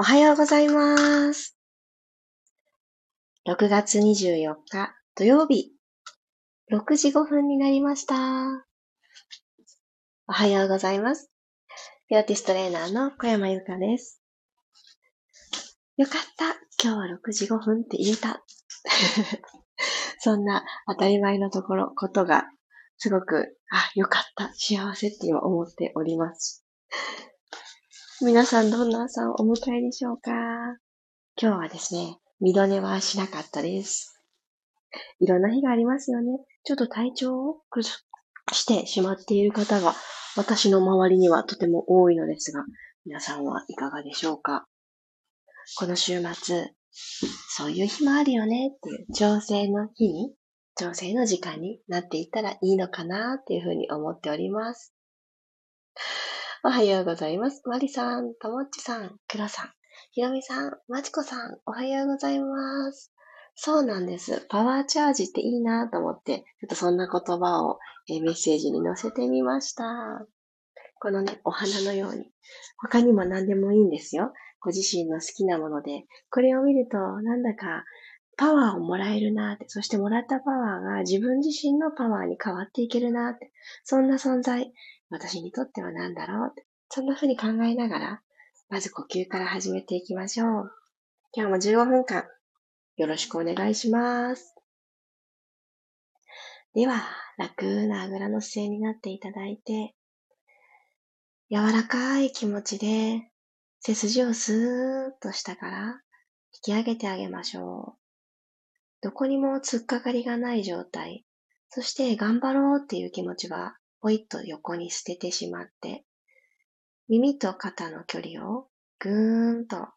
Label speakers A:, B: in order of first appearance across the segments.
A: おはようございます。6月24日土曜日、6時5分になりました。おはようございます。ピラティストレーナーの小山由かです。よかった。今日は6時5分って言えた。そんな当たり前のところ、ことが、すごく、あ、よかった。幸せって今思っております。皆さんどんな朝をお迎えでしょうか？今日はですね、二度寝はしなかったです。いろんな日がありますよね。ちょっと体調を崩してしまっている方が私の周りにはとても多いのですが、皆さんはいかがでしょうか？この週末、そういう日もあるよねっていう調整の日に、調整の時間になっていったらいいのかなっていうふうに思っております。おはようございます。マリさん、ともっちさん、くろさん、ひろみさん、まちこさん、おはようございます。そうなんです。パワーチャージっていいなと思って、ちょっとそんな言葉を、えメッセージに載せてみました。このね、お花のように。他にも何でもいいんですよ。ご自身の好きなもので。これを見ると、なんだかパワーをもらえるなって、そしてもらったパワーが自分自身のパワーに変わっていけるなって、そんな存在、私にとっては何だろうそんな風に考えながら、まず呼吸から始めていきましょう。今日も15分間、よろしくお願いします。では、楽なあぐらの姿勢になっていただいて、柔らかい気持ちで、背筋をスーッと下から引き上げてあげましょう。どこにも突っかかりがない状態、そして頑張ろうっていう気持ちはポイッと横に捨ててしまって、耳と肩の距離をぐーんと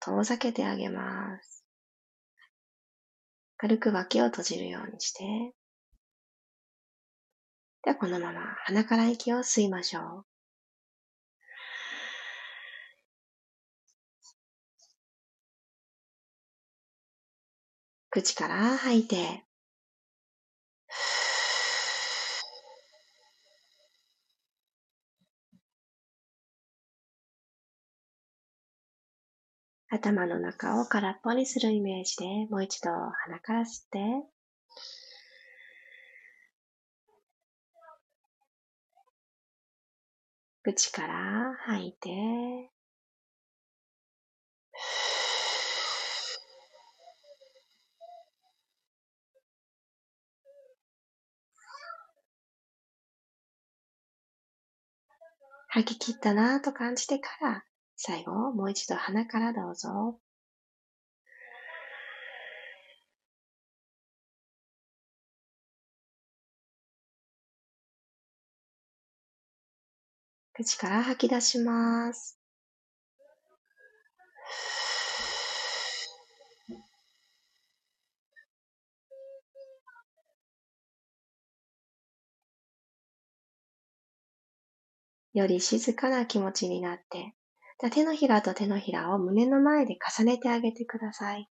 A: 遠ざけてあげます。軽く脇を閉じるようにして、ではこのまま鼻から息を吸いましょう。口から吐いて、頭の中を空っぽにするイメージでもう一度鼻から吸って、口から吐いて、吐き切ったなぁと感じてから最後、もう一度鼻からどうぞ。口から吐き出します。より静かな気持ちになって、じゃ手のひらと手のひらを胸の前で重ねてあげてください。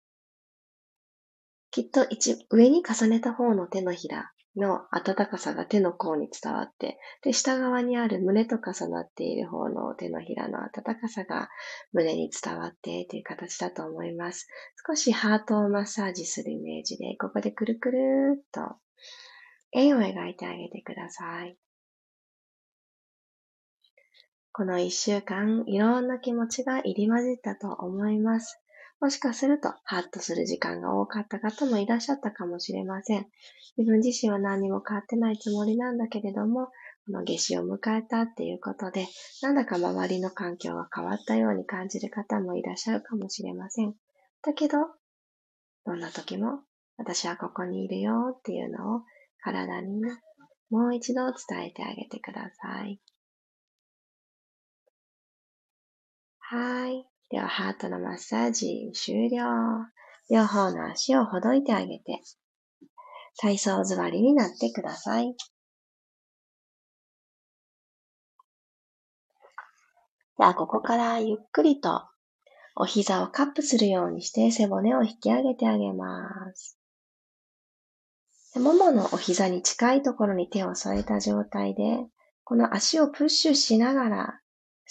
A: きっと一上に重ねた方の手のひらの暖かさが手の甲に伝わって、で、下側にある胸と重なっている方の手のひらの暖かさが胸に伝わってという形だと思います。少しハートをマッサージするイメージで、ここでくるくるっと円を描いてあげてください。この一週間、いろんな気持ちが入り混じったと思います。もしかすると、ハッとする時間が多かった方もいらっしゃったかもしれません。自分自身は何も変わってないつもりなんだけれども、この夏至を迎えたっていうことで、なんだか周りの環境が変わったように感じる方もいらっしゃるかもしれません。だけど、どんな時も、私はここにいるよっていうのを体にもう一度伝えてあげてください。はい。では、ハートのマッサージ終了。両方の足をほどいてあげて、体操座りになってください。では、ここからゆっくりとお膝をカップするようにして背骨を引き上げてあげます。もものお膝に近いところに手を添えた状態で、この足をプッシュしながら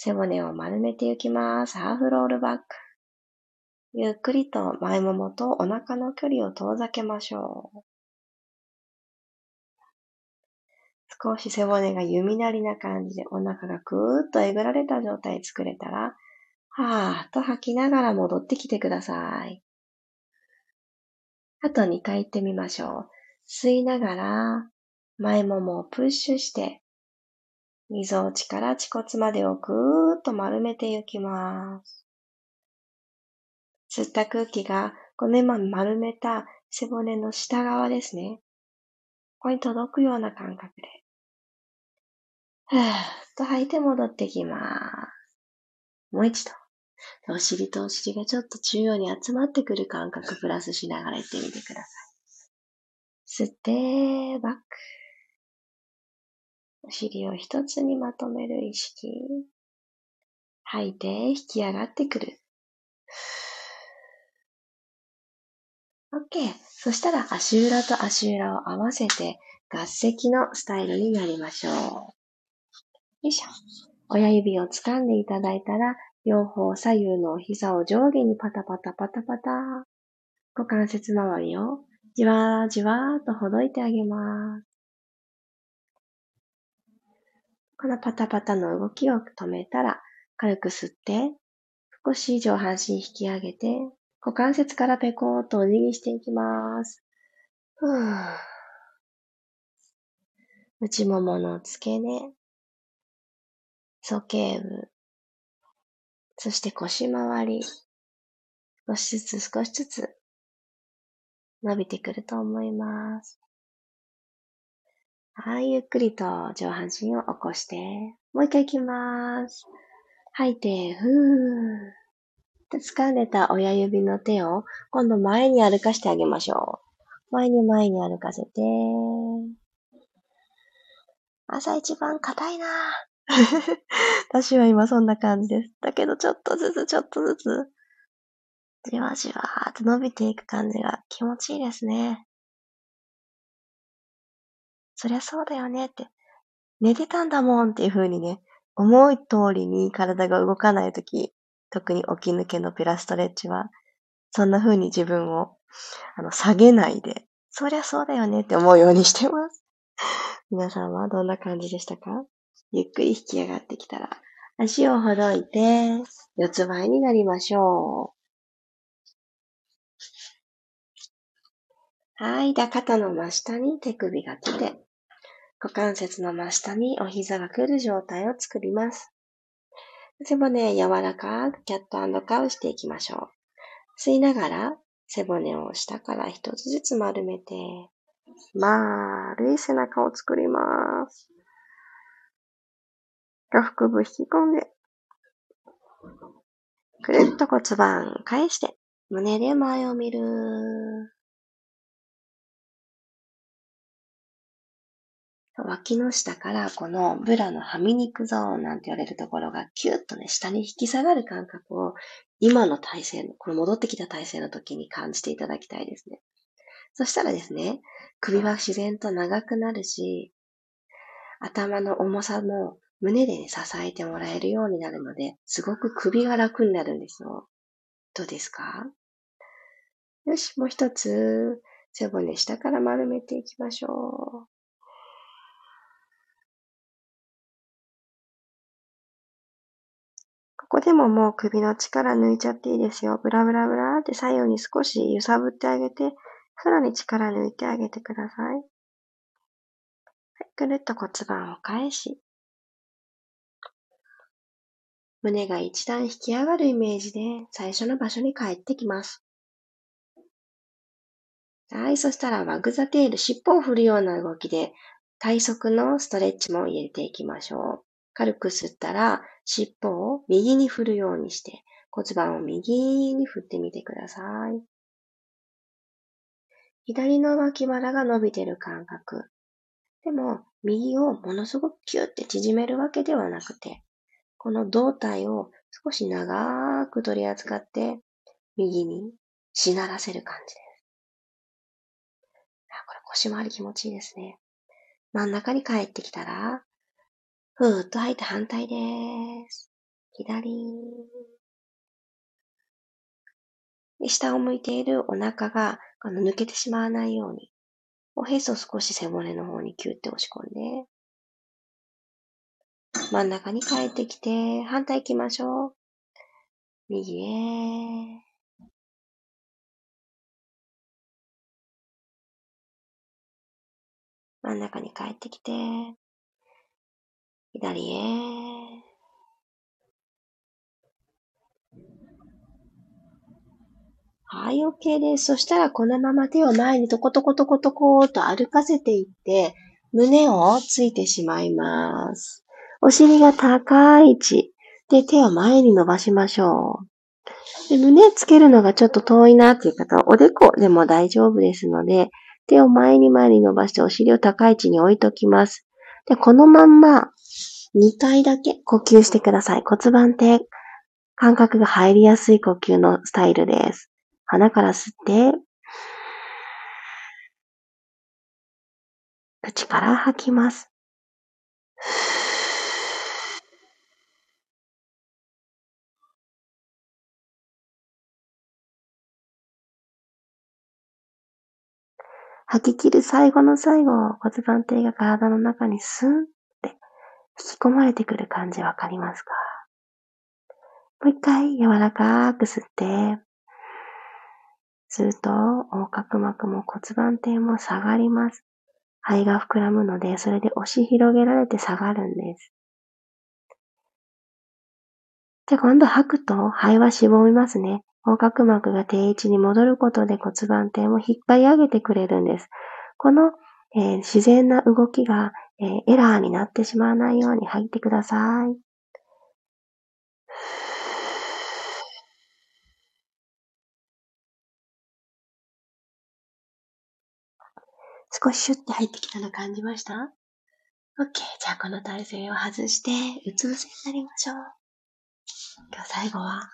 A: 背骨を丸めていきます。ハーフロールバック。ゆっくりと前ももとお腹の距離を遠ざけましょう。少し背骨が弓なりな感じでお腹がぐーっとえぐられた状態作れたら、はーっと吐きながら戻ってきてください。あと2回行ってみましょう。吸いながら前ももをプッシュして、溝落ちから恥骨までをぐーっと丸めていきます。吸った空気が、この今丸めた背骨の下側ですね。ここに届くような感覚で。ふーっと吐いて戻ってきます。もう一度。お尻とお尻がちょっと中央に集まってくる感覚プラスしながら言ってみてください。吸って、バック。お尻を一つにまとめる意識。吐いて、引き上がってくる。OK。そしたら足裏と足裏を合わせて合席のスタイルになりましょう。よいしょ。親指を掴んでいただいたら、両方左右のお膝を上下にパタパタパタパタ。股関節周りをじわーじわーとほどいてあげます。このパタパタの動きを止めたら、軽く吸って、少し上半身引き上げて、股関節からペコーっとお辞儀していきます。内ももの付け根、鼠径部、そして腰回り、少しずつ少しずつ伸びてくると思います。はい、ゆっくりと上半身を起こして、もう一回行きます。吐いて、ふー。掴んでた親指の手を今度前に歩かしてあげましょう。前に前に歩かせて。朝一番硬いな 私は今そんな感じです。だけどちょっとずつちょっとずつ、じわじわーって伸びていく感じが気持ちいいですね。そりゃそうだよねって。寝てたんだもんっていう風にね、思う通りに体が動かないとき、特に起き抜けのピラストレッチは、そんな風に自分を、あの、下げないで、そりゃそうだよねって思うようにしてます。皆さんはどんな感じでしたか？ゆっくり引き上がってきたら、足をほどいて、四つ前になりましょう。はい。で、肩の真下に手首が来て、股関節の真下にお膝が来る状態を作ります。背骨柔らかくキャットカウしていきましょう。吸いながら背骨を下から一つずつ丸めて、丸い背中を作ります。下腹部引き込んで、くるっと骨盤返して、胸で前を見る。脇の下からこのブラのはみ肉ゾーンなんて言われるところがキュッとね、下に引き下がる感覚を今の体勢の、この戻ってきた体勢の時に感じていただきたいですね。そしたらですね、首は自然と長くなるし、頭の重さも胸で、ね、支えてもらえるようになるので、すごく首が楽になるんですよ。どうですか？よし、もう一つ、背骨下から丸めていきましょう。ここでももう首の力抜いちゃっていいですよ。ブラブラブラって左右に少し揺さぶってあげて、さらに力抜いてあげてください。はい、ぐるっと骨盤を返し、胸が一段引き上がるイメージで最初の場所に帰ってきます。はい、そしたらワグザテール、尻尾を振るような動きで体側のストレッチも入れていきましょう。軽く吸ったら、尻尾を右に振るようにして、骨盤を右に振ってみてください。左の脇腹が伸びてる感覚。でも、右をものすごくキュッて縮めるわけではなくて、この胴体を少し長く取り扱って、右にしならせる感じです。これ腰回り気持ちいいですね。真ん中に帰ってきたら、ふーっと吐いて反対です。左。下を向いているお腹があの抜けてしまわないように、おへそ少し背骨の方にキュッて押し込んで、真ん中に帰ってきて、反対行きましょう。右へ。真ん中に帰ってきて、左へ。はい、OK です。そしたらこのまま手を前にトコトコトコトコーと歩かせていって、胸をついてしまいます。お尻が高い位置で手を前に伸ばしましょう。で胸つけるのがちょっと遠いなっていう方はおでこでも大丈夫ですので、手を前に前に伸ばしてお尻を高い位置に置いときます。で、このまんま2回だけ呼吸してください。骨盤底感覚が入りやすい呼吸のスタイルです。鼻から吸って、口から吐きます。吐き切る最後の最後、骨盤底が体の中にスン引き込まれてくる感じわかりますか？もう一回柔らかく吸って、すると、横隔膜も骨盤底も下がります。肺が膨らむので、それで押し広げられて下がるんです。じゃあ今度吐くと肺はしぼみますね。横隔膜が定位置に戻ることで骨盤底も引っ張り上げてくれるんです。この、えー、自然な動きが、えー、エラーになってしまわないように吐いてください。少しシュッて入ってきたの感じました ?OK。じゃあこの体勢を外して、うつ伏せになりましょう。今日最後は、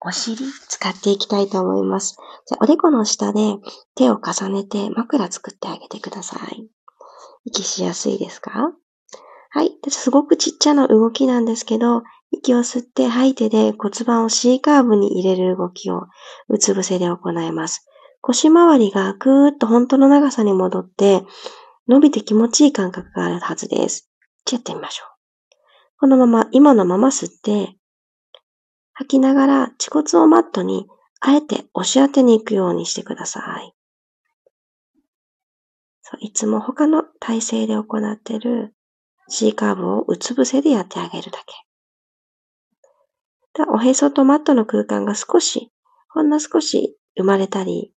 A: お尻使っていきたいと思います。じゃあおでこの下で手を重ねて枕作ってあげてください。息しやすいですか？はい。すごくちっちゃな動きなんですけど、息を吸って吐いてで骨盤を C カーブに入れる動きをうつ伏せで行います。腰回りがぐーっと本当の長さに戻って、伸びて気持ちいい感覚があるはずです。じゃやってみましょう。このまま、今のまま吸って、吐きながら恥骨をマットにあえて押し当てに行くようにしてください。そういつも他の体勢で行っている C カーブをうつ伏せでやってあげるだけ。おへそとマットの空間が少し、ほんの少し生まれたり、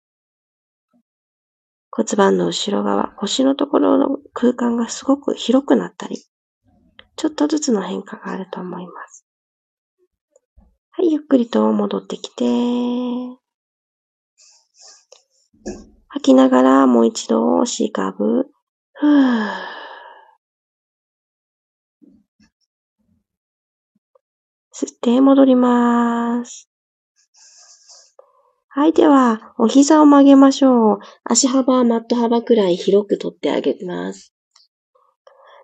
A: 骨盤の後ろ側、腰のところの空間がすごく広くなったり、ちょっとずつの変化があると思います。はい、ゆっくりと戻ってきて、吐きながらもう一度 C カーブ、ふー吸って戻ります。はい、では、お膝を曲げましょう。足幅マット幅くらい広く取ってあげます。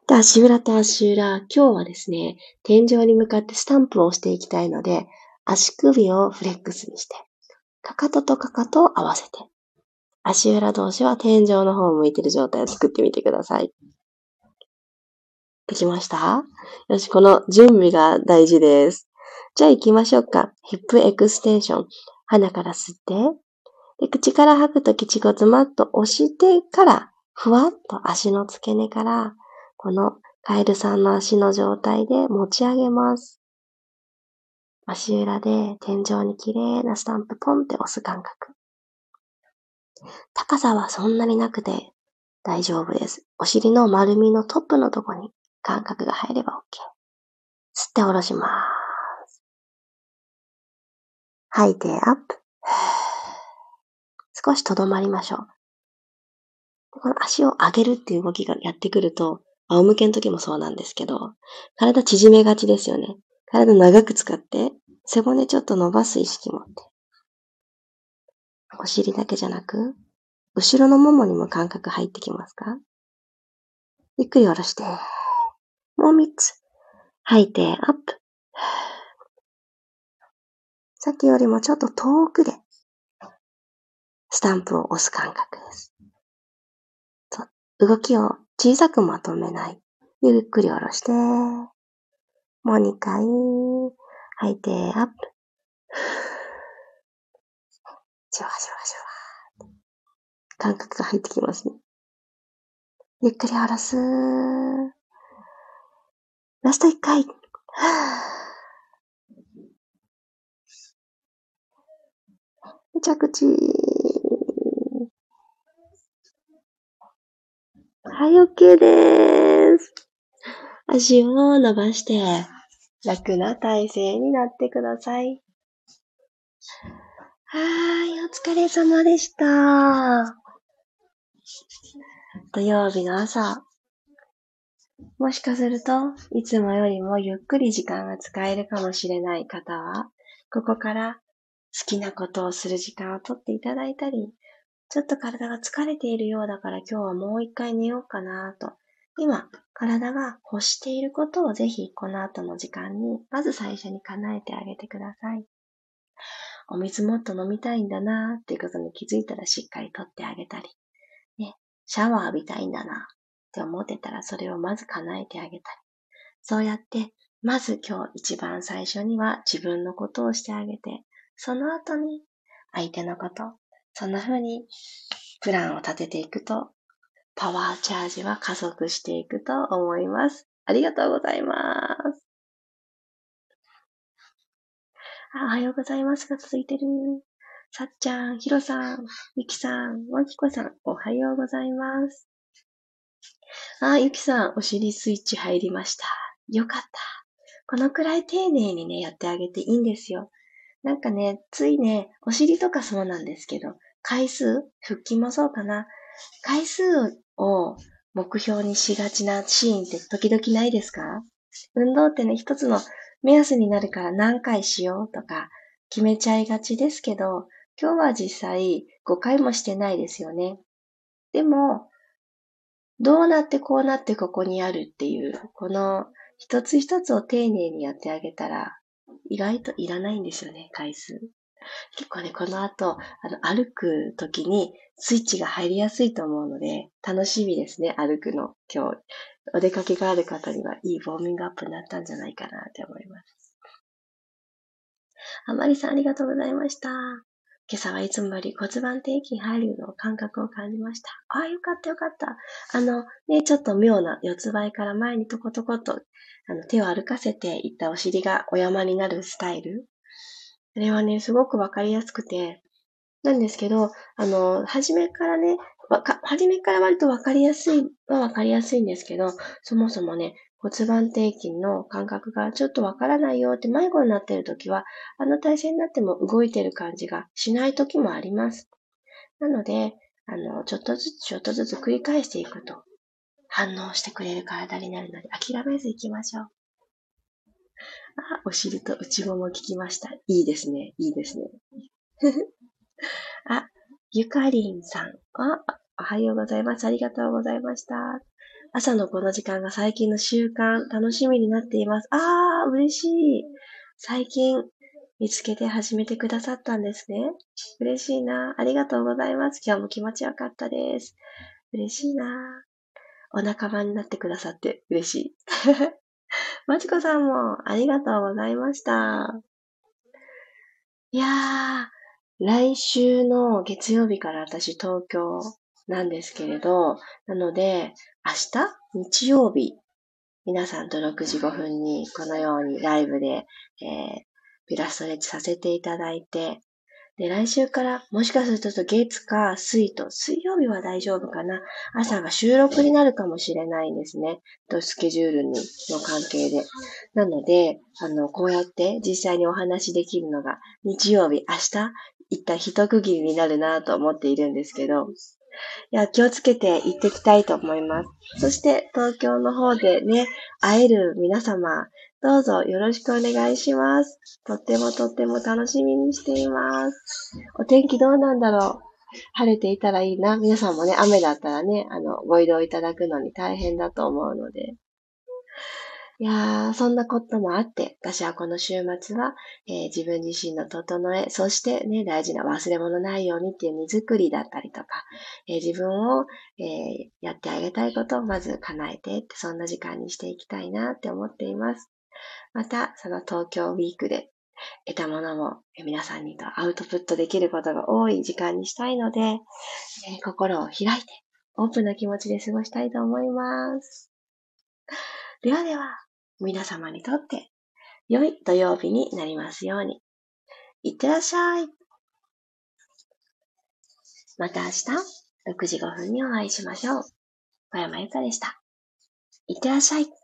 A: で、足裏と足裏、今日はですね、天井に向かってスタンプをしていきたいので、足首をフレックスにして、かかととかかとを合わせて、足裏同士は天井の方を向いてる状態を作ってみてください。できました？よし、この準備が大事です。じゃあ行きましょうか。ヒップエクステンション。鼻から吸って、で口から吐くとき恥骨マット押してから、ふわっと足の付け根から、このカエルさんの足の状態で持ち上げます。足裏で天井に綺麗なスタンプポンって押す感覚。高さはそんなになくて大丈夫です。お尻の丸みのトップのとこに感覚が入れば OK。吸って下ろします。吐いてアップ。少しとどまりましょう。この足を上げるっていう動きがやってくると、仰向けの時もそうなんですけど、体縮めがちですよね。体長く使って、背骨ちょっと伸ばす意識持って。お尻だけじゃなく、後ろのももにも感覚入ってきますか？ゆっくり下ろして。もう三つ。吐いて、アップ。さっきよりもちょっと遠くで、スタンプを押す感覚です。動きを小さくまとめない。ゆっくり下ろして、もう2回、吐いて、アップ。じわじわじわ。感覚が入ってきますね。ゆっくり下ろす。ラスト1回。着地。はい、OK です。足を伸ばして、楽な体勢になってください。はい、お疲れ様でした。土曜日の朝、もしかすると、いつもよりもゆっくり時間が使えるかもしれない方は、ここから好きなことをする時間をとっていただいたり、ちょっと体が疲れているようだから今日はもう一回寝ようかなと。今、体が欲していることをぜひこの後の時間に、まず最初に叶えてあげてください。お水もっと飲みたいんだなっていうことに気づいたらしっかりとってあげたり、ね、シャワー浴びたいんだなって思ってたらそれをまず叶えてあげたり。そうやって、まず今日一番最初には自分のことをしてあげて、その後に相手のこと、そんな風にプランを立てていくと、パワーチャージは加速していくと思います。ありがとうございます。おはようございますが続いてる。さっちゃん、ひろさん、ゆきさん、わきこさん、おはようございます。あ、ゆきさん、お尻スイッチ入りました。よかった。このくらい丁寧にね、やってあげていいんですよ。なんかね、ついね、お尻とかそうなんですけど、回数腹筋もそうかな。回数を目標にしがちなシーンって時々ないですか？運動ってね、一つの目安になるから何回しようとか決めちゃいがちですけど、今日は実際5回もしてないですよね。でも、どうなってこうなってここにあるっていう、この一つ一つを丁寧にやってあげたら、意外といらないんですよね、回数。結構ね、この後、あの、歩く時にスイッチが入りやすいと思うので、楽しみですね、歩くの。今日、お出かけがある方にはいいウォーミングアップになったんじゃないかなって思います。あまりさんありがとうございました。今朝はいつもより骨盤底筋入るの感覚を感じました。ああ、よかったよかった。あの、ね、ちょっと妙な四つ倍から前にトコトコと、あの、手を歩かせていったお尻がお山になるスタイル。あれはね、すごくわかりやすくて、なんですけど、あの、初めからね、わか、初めから割とわかりやすいはわかりやすいんですけど、そもそもね、骨盤底筋の感覚がちょっとわからないよって迷子になってる時は、あの体勢になっても動いてる感じがしない時もあります。なので、あの、ちょっとずつちょっとずつ繰り返していくと、反応してくれる体になるので、諦めず行きましょう。あ、お尻と内もも聞きました。いいですね。いいですね。あ、ゆかりんさん。あ、おはようございます。ありがとうございました。朝のこの時間が最近の習慣、楽しみになっています。あー、嬉しい。最近見つけて始めてくださったんですね。嬉しいな。ありがとうございます。今日も気持ちよかったです。嬉しいな。お仲間になってくださって嬉しい。まちこさんもありがとうございました。いやー、来週の月曜日から私東京なんですけれど、なので、明日日曜日、皆さんと6時5分にこのようにライブで、えー、ピラストレッチさせていただいて、で、来週からもしかすると月か水と、水曜日は大丈夫かな。朝が収録になるかもしれないんですね。と、スケジュールにの関係で。なので、あの、こうやって実際にお話できるのが日曜日、明日、一旦一区切りになるなと思っているんですけど、いや、気をつけて行ってきたいと思います。そして、東京の方でね、会える皆様、どうぞよろしくお願いします。とってもとっても楽しみにしています。お天気どうなんだろう晴れていたらいいな。皆さんもね、雨だったらね、あの、ご移動いただくのに大変だと思うので。いやー、そんなこともあって、私はこの週末は、えー、自分自身の整え、そしてね、大事な忘れ物ないようにっていう荷造りだったりとか、えー、自分を、えー、やってあげたいことをまず叶えてって、そんな時間にしていきたいなって思っています。また、その東京ウィークで得たものも皆さんにとアウトプットできることが多い時間にしたいので、え心を開いてオープンな気持ちで過ごしたいと思います。ではでは、皆様にとって良い土曜日になりますように。いってらっしゃい。また明日6時5分にお会いしましょう。小山ゆかでした。いってらっしゃい。